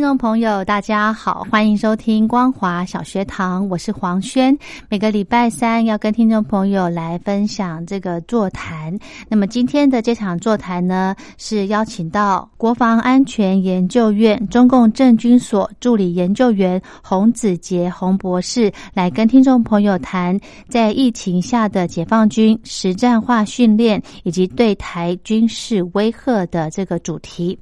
听众朋友，大家好，欢迎收听光华小学堂，我是黄轩。每个礼拜三要跟听众朋友来分享这个座谈。那么今天的这场座谈呢，是邀请到国防安全研究院中共政军所助理研究员洪子杰洪博士来跟听众朋友谈在疫情下的解放军实战化训练以及对台军事威吓的这个主题。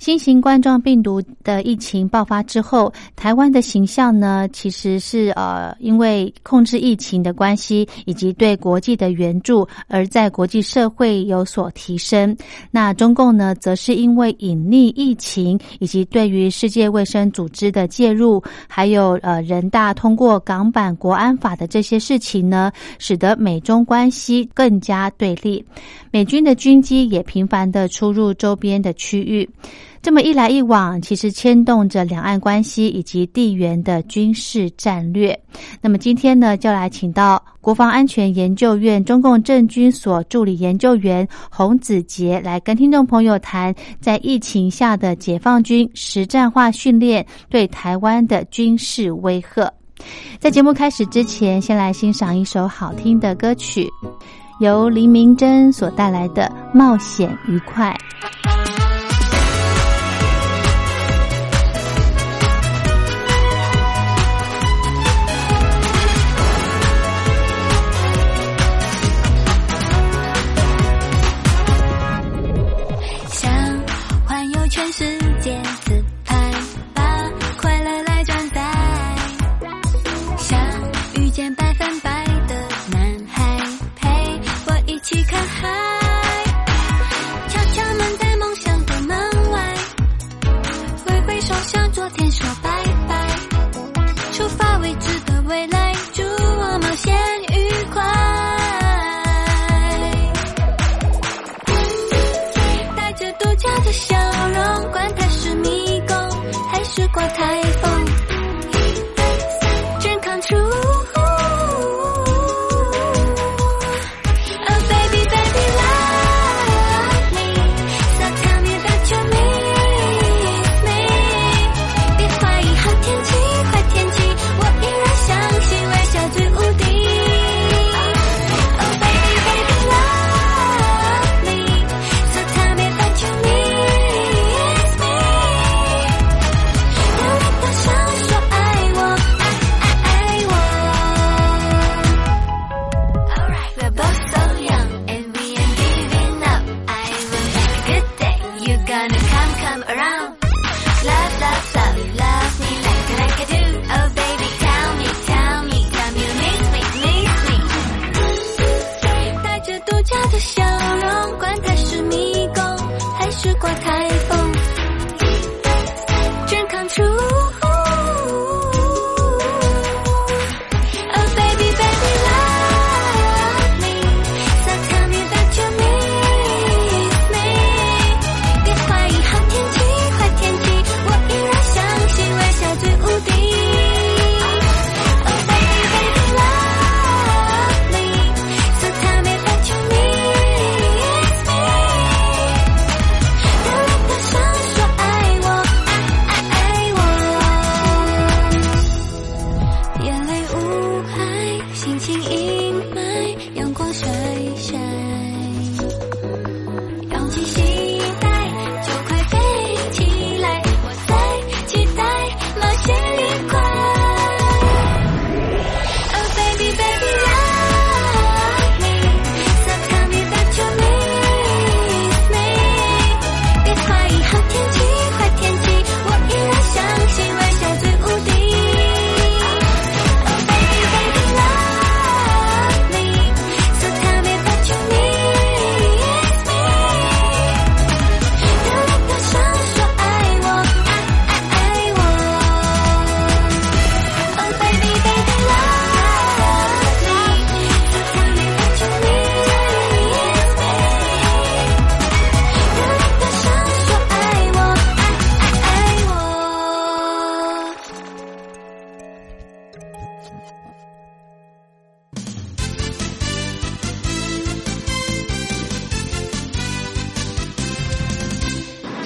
新型冠状病毒的疫情爆发之后，台湾的形象呢，其实是呃，因为控制疫情的关系，以及对国际的援助，而在国际社会有所提升。那中共呢，则是因为隐匿疫情，以及对于世界卫生组织的介入，还有呃人大通过港版国安法的这些事情呢，使得美中关系更加对立。美军的军机也频繁的出入周边的区域。这么一来一往，其实牵动着两岸关系以及地缘的军事战略。那么今天呢，就来请到国防安全研究院中共政军所助理研究员洪子杰来跟听众朋友谈，在疫情下的解放军实战化训练对台湾的军事威吓。在节目开始之前，先来欣赏一首好听的歌曲，由黎明珍所带来的《冒险愉快》。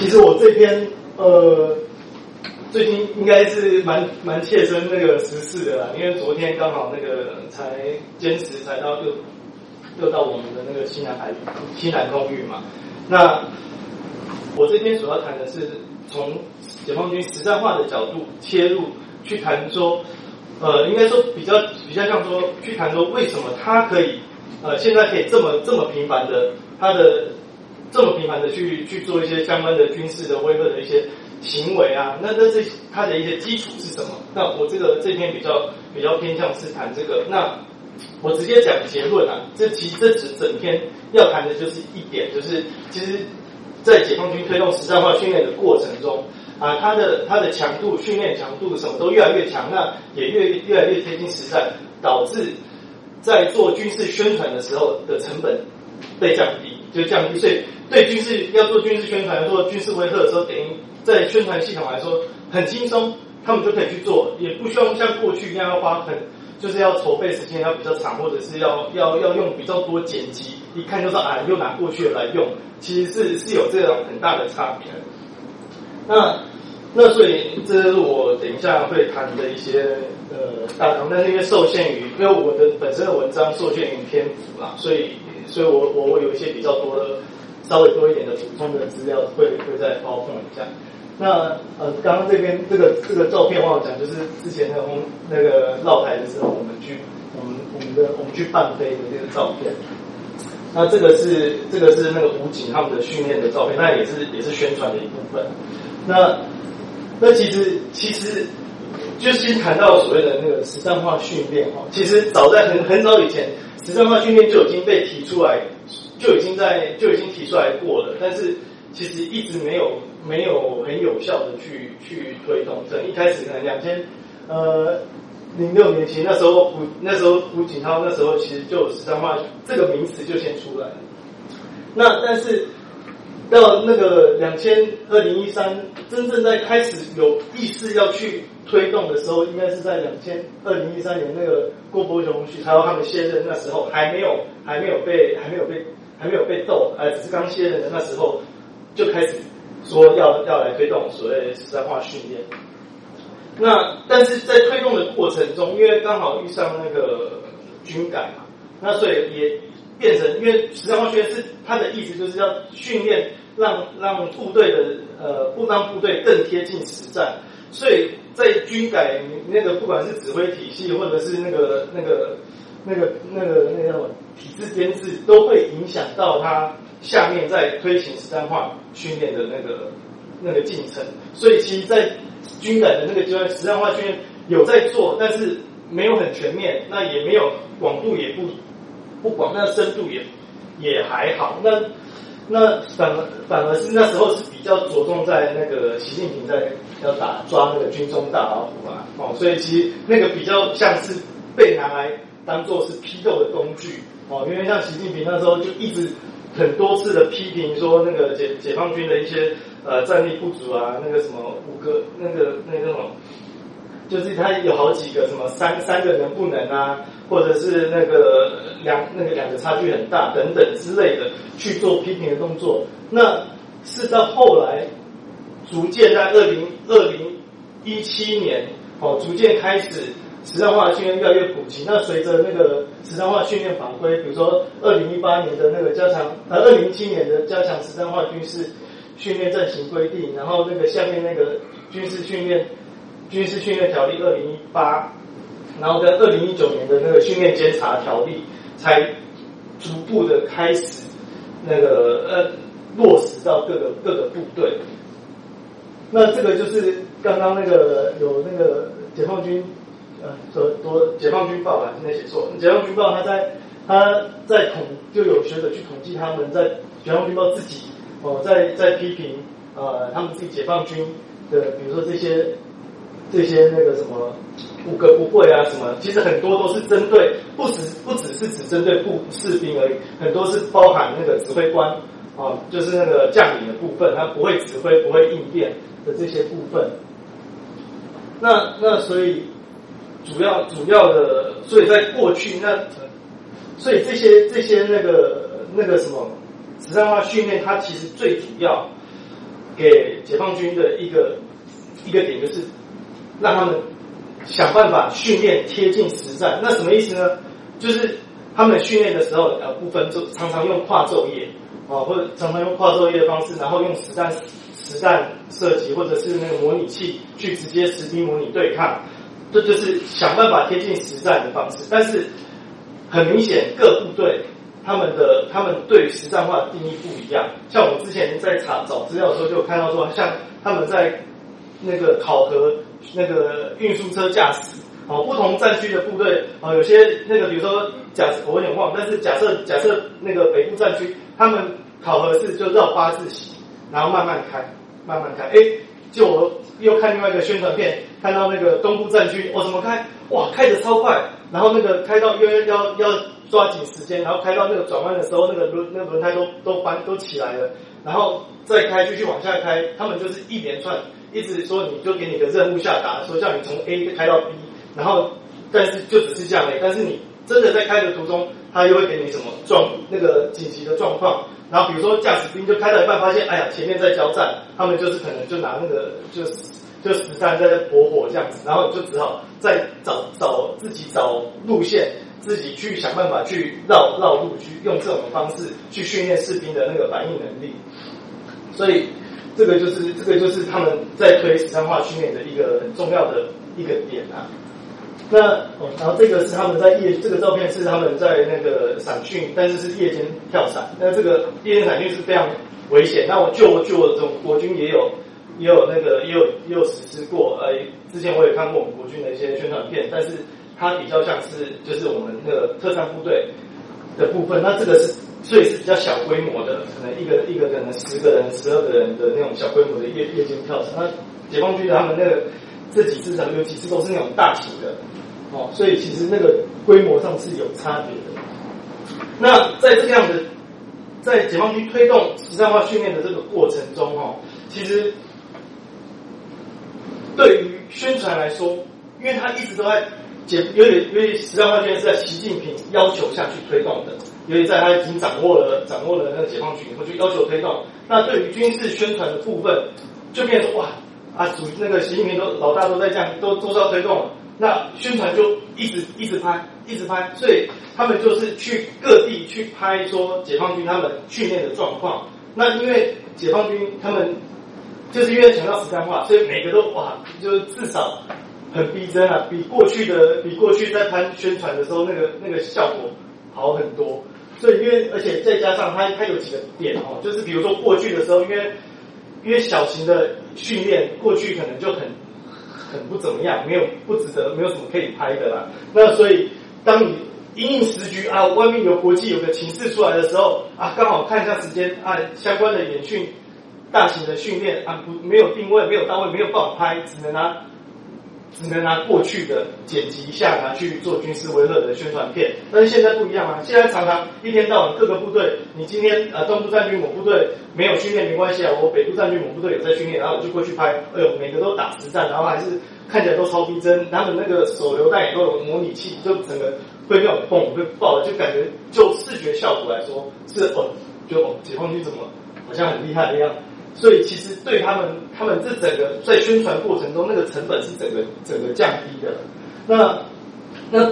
其实我这篇呃，最近应该是蛮蛮切身那个时事的啦，因为昨天刚好那个才坚持才到又又到我们的那个西南海西南空域嘛。那我这边所要谈的是从解放军实战化的角度切入去谈说，呃，应该说比较比较像说去谈说为什么他可以呃现在可以这么这么频繁的他的。这么频繁的去去做一些相关的军事的威慑的一些行为啊，那那这它的一些基础是什么？那我这个这篇比较比较偏向是谈这个。那我直接讲结论啊，这其实这整整篇要谈的就是一点，就是其实，在解放军推动实战化训练的过程中啊，它的它的强度、训练强度什么都越来越强，那也越越来越贴近实战，导致在做军事宣传的时候的成本被降低，就降低，所以。对军事要做军事宣传、做军事威慑的时候，等于在宣传系统来说很轻松，他们就可以去做，也不需要像过去一样要花很，就是要筹备时间要比较长，或者是要要要用比较多剪辑，一看就是啊，又拿过去来用，其实是是有这种很大的差别。那那所以这是我等一下会谈的一些呃大纲，但是因为受限于因为我的本身的文章受限于篇幅啦，所以所以我我有一些比较多的。稍微多一点的补充的资料会会再包括一下。那呃，刚刚这边这个这个照片忘了讲，就是之前那个那个绕台的时候，我们去我们我们的我们去伴飞的那个照片。那这个是这个是那个武警他们的训练的照片，那也是也是宣传的一部分。那那其实其实就先谈到所谓的那个实战化训练哈，其实早在很很早以前，实战化训练就已经被提出来。就已经在就已经提出来过了，但是其实一直没有没有很有效的去去推动。等一开始可能两千呃零六年，其实那时候胡那时候胡锦涛那时候其实就实战化这个名词就先出来。那但是到那个两千二零一三，真正在开始有意识要去推动的时候，应该是在两千二零一三年那个郭伯雄、许超他们卸任那时候，还没有还没有被还没有被。还没有被斗，呃，只是刚卸任的那时候就开始说要要来推动所谓实战化训练。那但是在推动的过程中，因为刚好遇上那个军改嘛，那所以也变成因为实战化训练是它的意思就是要训练让让部队的呃不当部队更贴近实战，所以在军改那个不管是指挥体系或者是那个那个。那个、那个、那个体制编制都会影响到他下面在推行实战化训练的那个那个进程，所以其实，在军改的那个阶段，实战化训练有在做，但是没有很全面，那也没有广度也不不广，那深度也也还好。那那反反而是那时候是比较着重在那个习近平在要打抓那个军中大老虎啊，哦，所以其实那个比较像是被拿来。当做是批斗的工具哦，因为像习近平那时候就一直很多次的批评说那个解解放军的一些呃战力不足啊，那个什么五个那个那个什么，就是他有好几个什么三三个能不能啊，或者是那个两那个两个差距很大等等之类的去做批评的动作。那是到后来逐渐在二零二零一七年哦，逐渐开始。实战化训练越来越普及，那随着那个实战化训练法规，比如说二零一八年的那个加强，呃，二零一七年的加强实战化军事训练暂行规定，然后那个下面那个军事训练军事训练条例二零一八，然后跟二零一九年的那个训练监察条例，才逐步的开始那个呃落实到各个各个部队。那这个就是刚刚那个有那个解放军。说多解放军报吧，今天写错。解放军报他在他在统就有学者去统计他们在解放军报自己哦，在在批评呃他们自己解放军的，比如说这些这些那个什么五个不会啊什么，其实很多都是针对不只不只是只针对部士兵而已，很多是包含那个指挥官啊，就是那个将领的部分，他不会指挥不会应变的这些部分。那那所以。主要主要的，所以在过去那，所以这些这些那个那个什么实战化训练，它其实最主要给解放军的一个一个点，就是让他们想办法训练贴近实战。那什么意思呢？就是他们训练的时候，呃，不分就常常用跨昼夜啊，或者常常用跨昼夜的方式，然后用实战实战射击或者是那个模拟器去直接实兵模拟对抗，这就是想办法贴近实战的方式。但是很明显，各部队。他们的他们对实战化的定义不一样，像我之前在查找资料的时候，就看到说，像他们在那个考核那个运输车驾驶，哦，不同战区的部队，哦，有些那个比如说假我有点忘，但是假设假设那个北部战区，他们考核是就绕八字形，然后慢慢开，慢慢开，哎，就我又看另外一个宣传片，看到那个东部战区，哦，怎么开？哇，开的超快，然后那个开到要要要。抓紧时间，然后开到那个转弯的时候，那个轮那个轮胎都都翻都起来了，然后再开继续往下开，他们就是一连串，一直说你就给你个任务下达，说叫你从 A 开到 B，然后但是就只是这样嘞，但是你真的在开的途中，他又会给你什么状那个紧急的状况，然后比如说驾驶兵就开到一半发现，哎呀前面在交战，他们就是可能就拿那个就就实战在搏火这样子，然后你就只好再找找自己找路线。自己去想办法去绕绕路，去用这种方式去训练士兵的那个反应能力。所以这个就是这个就是他们在推实战化训练的一个很重要的一个点啊。那，然后这个是他们在夜，这个照片是他们在那个散训，但是是夜间跳伞。那这个夜间散训是非常危险。那我就就这种国军也有也有那个也有也有实施过。呃，之前我也看过我们国军的一些宣传片，但是。它比较像是就是我们那个特战部队的部分，那这个是所以是比较小规模的，可能一个一个可能十个人、十二个人的那种小规模的夜夜间跳伞。那解放军他们那个这几次有几次都是那种大型的哦，所以其实那个规模上是有差别的。那在这样的在解放军推动实战化训练的这个过程中，哦，其实对于宣传来说，因为他一直都在。解，由于由于实战化训练是在习近平要求下去推动的，由于在他已经掌握了掌握了那个解放军以后，就要求推动。那对于军事宣传的部分，就变成哇啊，主那个习近平都老大都在这样，都都是要推动。那宣传就一直一直拍，一直拍，所以他们就是去各地去拍说解放军他们训练的状况。那因为解放军他们就是因为强调实战化，所以每个都哇，就是至少。很逼真啊，比过去的比过去在拍宣传的时候那个那个效果好很多。所以因为而且再加上它它有几个点哦，就是比如说过去的时候，因为因为小型的训练过去可能就很很不怎么样，没有不值得，没有什么可以拍的啦。那所以当你因应时局啊，外面有国际有个情势出来的时候啊，刚好看一下时间啊，相关的演训大型的训练啊，不没有定位，没有到位，没有办法拍，只能拿。只能拿过去的剪辑一下拿去做军事威吓的宣传片，但是现在不一样啊！现在常常一天到晚各个部队，你今天呃东部战区某部队没有训练没关系啊，我北部战区某部队有在训练，然后我就过去拍，哎呦每个都打实战，然后还是看起来都超逼真，他们那个手榴弹也都有模拟器，就整个会那种嘣会爆的，就感觉就视觉效果来说是哦，就哦解放军怎么好像很厉害的样子。所以其实对他们，他们这整个在宣传过程中，那个成本是整个整个降低的。那那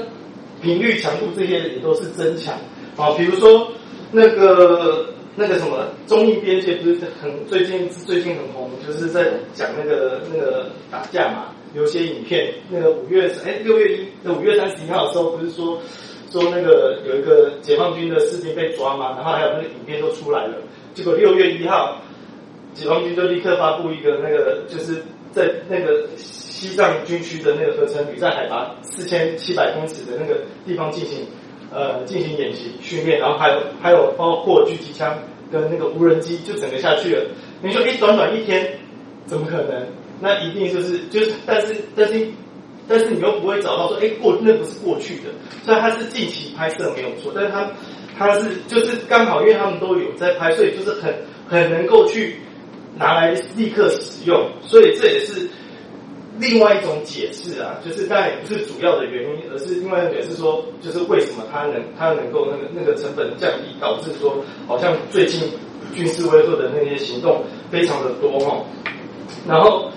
频率强度这些也都是增强啊。比如说那个那个什么综艺边界不是很最近最近很红，就是在讲那个那个打架嘛，有些影片。那个五月哎六月一那五月三十一号的时候，不是说说那个有一个解放军的士兵被抓嘛，然后还有那个影片都出来了。结果六月一号。解放军就立刻发布一个那个，就是在那个西藏军区的那个合成旅，在海拔四千七百公尺的那个地方进行呃进行演习训练，然后还有还有包括狙击枪跟那个无人机，就整个下去了。你说一短短一天，怎么可能？那一定就是就是，但是但是但是你又不会找到说，哎过那不是过去的，虽然它是近期拍摄没有错，但是它它是就是刚好，因为他们都有在拍，所以就是很很能够去。拿来立刻使用，所以这也是另外一种解释啊，就是当然也不是主要的原因，而是另外一种解释说，就是为什么它能它能够那个那个成本降低，导致说好像最近军事威慑的那些行动非常的多哈。然后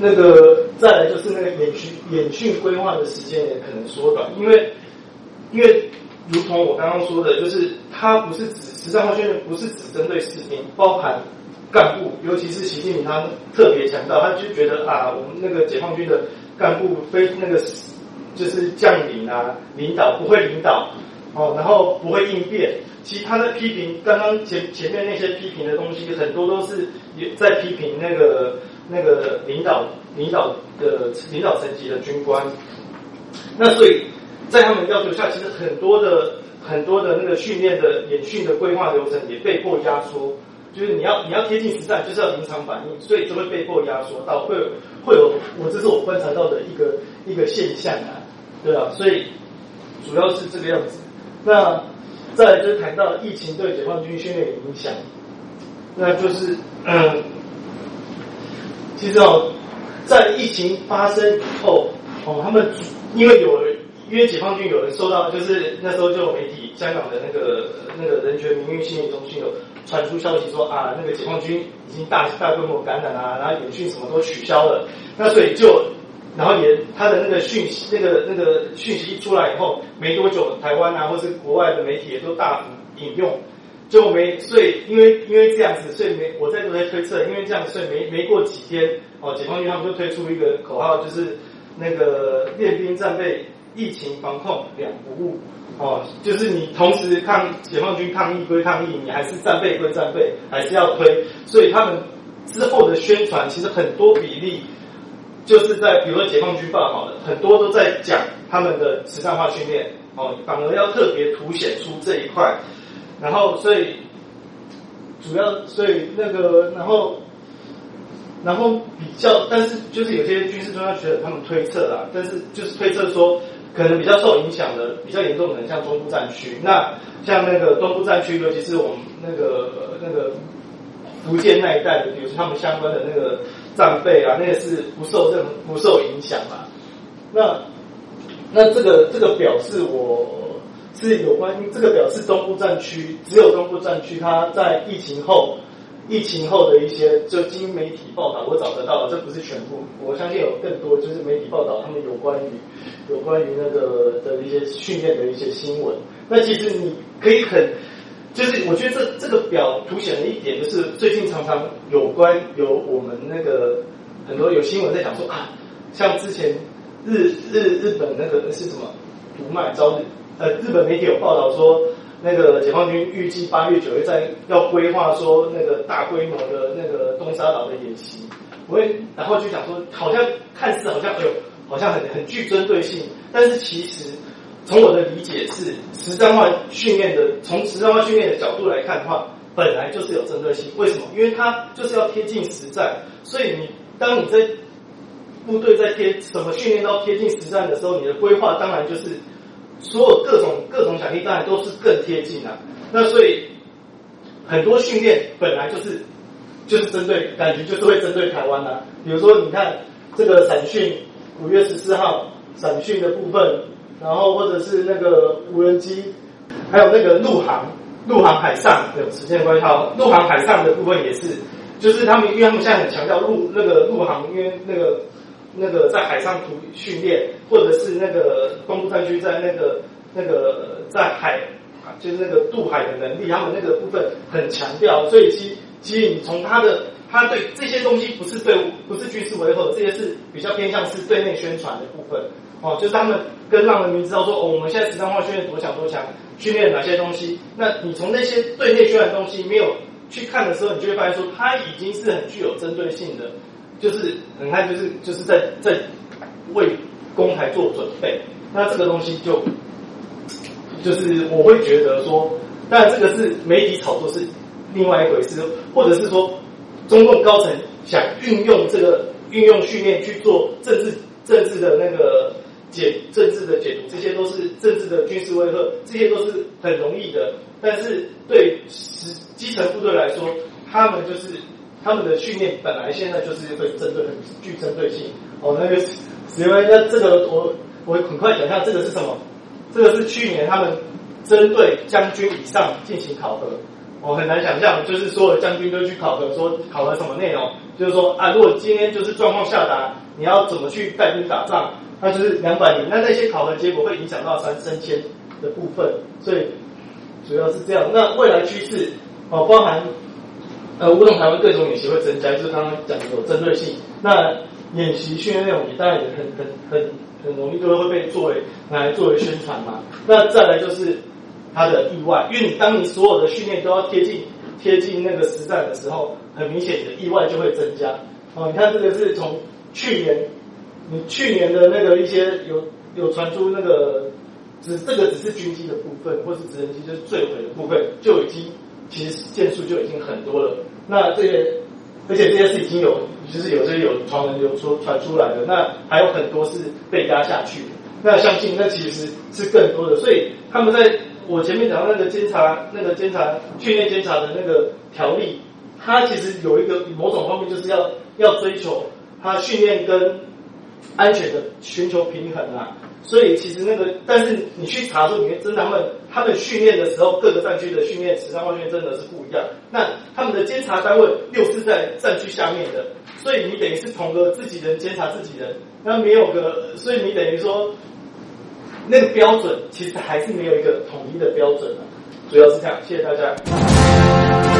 那个再来就是那个演训演训规划的时间也可能缩短，因为因为如同我刚刚说的，就是它不是指实战化训练，不是只针对士兵，包含干部，尤其是习近平他特别强调，他就觉得啊，我们那个解放军的干部非那个就是将领啊，领导不会领导哦，然后不会应变。其实他的批评，刚刚前前面那些批评的东西，很多都是也在批评那个那个领导领导的领导层级的军官。那所以在他们要求下，其实很多的很多的那个训练的演训的规划流程也被迫压缩。就是你要你要贴近实战，就是要临场反应，所以就会被迫压缩到会有会有我这是我观察到的一个一个现象啊，对啊，所以主要是这个样子。那再来就是谈到疫情对解放军训练的影响，那就是嗯，其实哦，在疫情发生以后哦，他们因为有人因为解放军有人受到，就是那时候就媒体香港的那个那个人权名誉训练中心有传出消息说啊，那个解放军已经大大规模感染啊，然后演训什么都取消了，那所以就。然后也他的那个讯息，那个那个讯息一出来以后，没多久，台湾啊，或是国外的媒体也都大幅引用，就没所以因为因为这样子，所以没我在都在推测，因为这样，所以没没过几天，哦，解放军他们就推出一个口号，就是那个练兵战备，疫情防控两不误，哦，就是你同时抗解放军抗疫归抗疫，你还是战备归战备，还是要推，所以他们之后的宣传其实很多比例。就是在比如说解放军报好了，很多都在讲他们的实战化训练哦，反而要特别凸显出这一块，然后所以主要所以那个然后然后比较，但是就是有些军事专家学者他们推测啦，但是就是推测说可能比较受影响的比较严重的，像中部战区，那像那个东部战区，尤其是我们那个那个福建那一带的，比如说他们相关的那个。战备啊，那个是不受任不受影响嘛？那那这个这个表示我是有关这个表示东部战区只有东部战区，它在疫情后疫情后的一些就经媒体报道我找得到，这不是全部，我相信有更多就是媒体报道他们有关于有关于那个的一些训练的一些新闻。那其实你可以很。就是我觉得这这个表凸显了一点，就是最近常常有关有我们那个很多有新闻在讲说啊，像之前日日日本那个是什么读卖朝日呃日本媒体有报道说，那个解放军预计八月九月在要规划说那个大规模的那个东沙岛的演习，我会然后就讲说好像看似好像哎呦好像很很具针对性，但是其实。从我的理解是，实战化训练的，从实战化训练的角度来看的话，本来就是有针对性。为什么？因为它就是要贴近实战，所以你当你在部队在贴什么训练到贴近实战的时候，你的规划当然就是所有各种各种奖励当然都是更贴近啊。那所以很多训练本来就是就是针对，感觉就是会针对台湾啊。比如说，你看这个散训，五月十四号散训的部分。然后或者是那个无人机，还有那个陆航、陆航海上有时间关系，好，陆航海上的部分也是，就是他们，因为他们现在很强调陆那个陆航，因为那个那个在海上图训练，或者是那个东部战区在那个那个在海，就是那个渡海的能力，他们那个部分很强调，所以其其实你从他的。他对这些东西不是对不是军事维和，这些是比较偏向是对内宣传的部分哦，就是他们跟让人民知道说，哦，我们现在实战化训练多强多强，训练哪些东西。那你从那些对内宣传东西没有去看的时候，你就会发现说，它已经是很具有针对性的，就是很看就是就是在在为公台做准备。那这个东西就就是我会觉得说，当然这个是媒体炒作是另外一回事，或者是说。中共高层想运用这个运用训练去做政治政治的那个解政治的解读，这些都是政治的军事威慑，这些都是很容易的。但是对基基层部队来说，他们就是他们的训练本来现在就是会针对很具针对性。哦，那个因为那这个我我很快讲一下，这个是什么？这个是去年他们针对将军以上进行考核。我很难想象，就是所有的将军都去考核，说考核什么内容，就是说啊，如果今天就是状况下达，你要怎么去带兵打仗，那就是两百年，那那些考核结果会影响到三升迁的部分，所以主要是这样。那未来趋势哦，包含呃，乌龙台湾各种演习会增加，就是刚刚讲的有针对性。那演习训练内容也当然也很很很很容易就会被作为拿来作为宣传嘛。那再来就是。它的意外，因为你当你所有的训练都要贴近贴近那个实战的时候，很明显你的意外就会增加。哦，你看这个是从去年，你去年的那个一些有有传出那个，只这个只是军机的部分，或是直升机就是坠毁的部分，就已经其实件数就已经很多了。那这些，而且这些是已经有，就是有些有传闻有说传出来的，那还有很多是被压下去。那相信那其实是更多的，所以他们在。我前面讲到那个监察、那个监察训练监察的那个条例，它其实有一个某种方面就是要要追求它训练跟安全的寻求平衡啊。所以其实那个，但是你去查说里面真的他们他们训练的时候，各个战区的训练、实战化训练真的是不一样。那他们的监察单位又是在战区下面的，所以你等于是同个自己人监察自己人，那没有个，所以你等于说。那个标准其实还是没有一个统一的标准的，主要是这样。谢谢大家。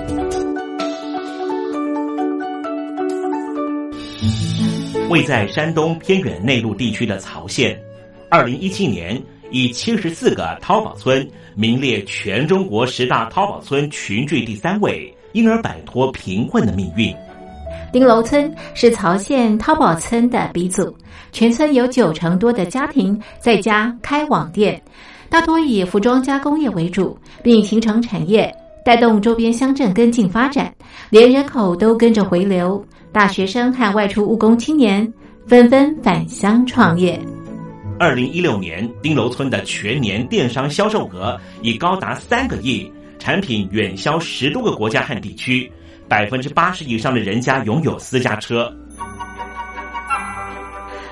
位在山东偏远内陆地区的曹县，二零一七年以七十四个淘宝村名列全中国十大淘宝村群聚第三位，因而摆脱贫困的命运。丁楼村是曹县淘宝村的鼻祖，全村有九成多的家庭在家开网店，大多以服装加工业为主，并形成产业，带动周边乡镇跟进发展，连人口都跟着回流，大学生和外出务工青年纷纷返乡创业。二零一六年，丁楼村的全年电商销售额已高达三个亿，产品远销十多个国家和地区。百分之八十以上的人家拥有私家车。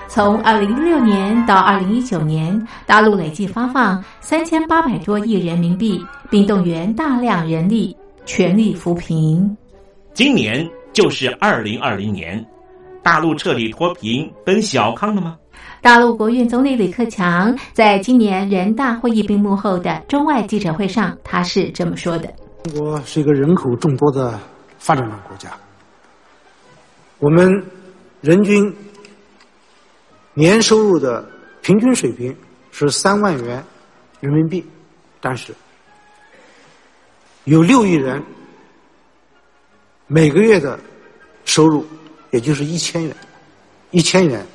从二零一六年到二零一九年，大陆累计发放三千八百多亿人民币，并动员大量人力，全力扶贫。今年就是二零二零年，大陆彻底脱贫奔小康了吗？大陆国务院总理李克强在今年人大会议闭幕后的中外记者会上，他是这么说的：“中国是一个人口众多的。”发展中国家，我们人均年收入的平均水平是三万元人民币，但是有六亿人每个月的收入也就是一千元，一千元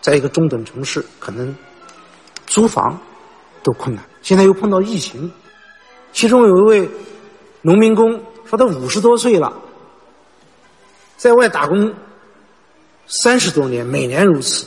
在一个中等城市可能租房都困难。现在又碰到疫情，其中有一位农民工说他五十多岁了，在外打工三十多年，每年如此，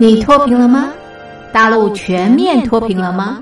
你脱贫了吗？大陆全面脱贫了吗？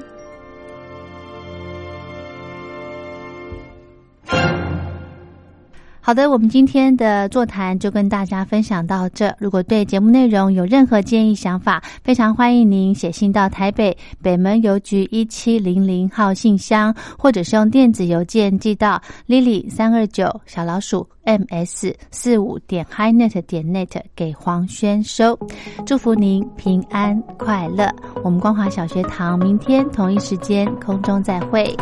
好的，我们今天的座谈就跟大家分享到这。如果对节目内容有任何建议想法，非常欢迎您写信到台北北门邮局一七零零号信箱，或者是用电子邮件寄到 lily 三二九小老鼠 ms 四五点 HiNet 点 net 给黄轩收。祝福您平安快乐。我们光华小学堂明天同一时间空中再会。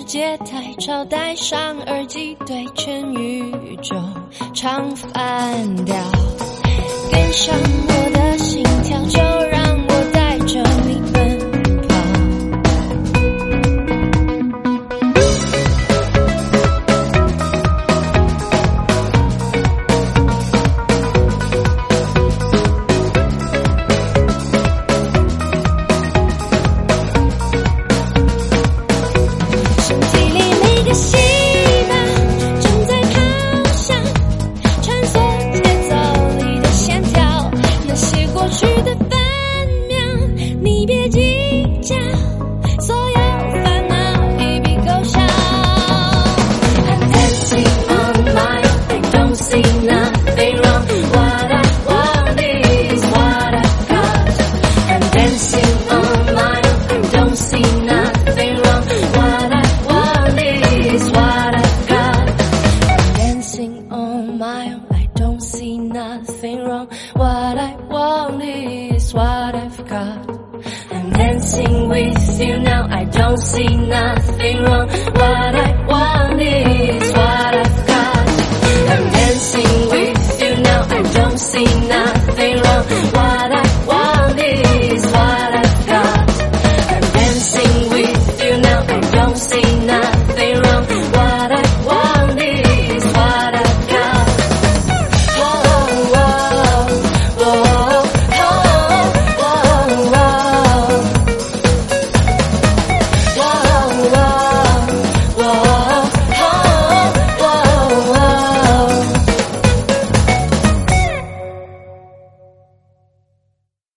世界太吵，戴上耳机对全宇宙唱反调。跟上我的心跳，就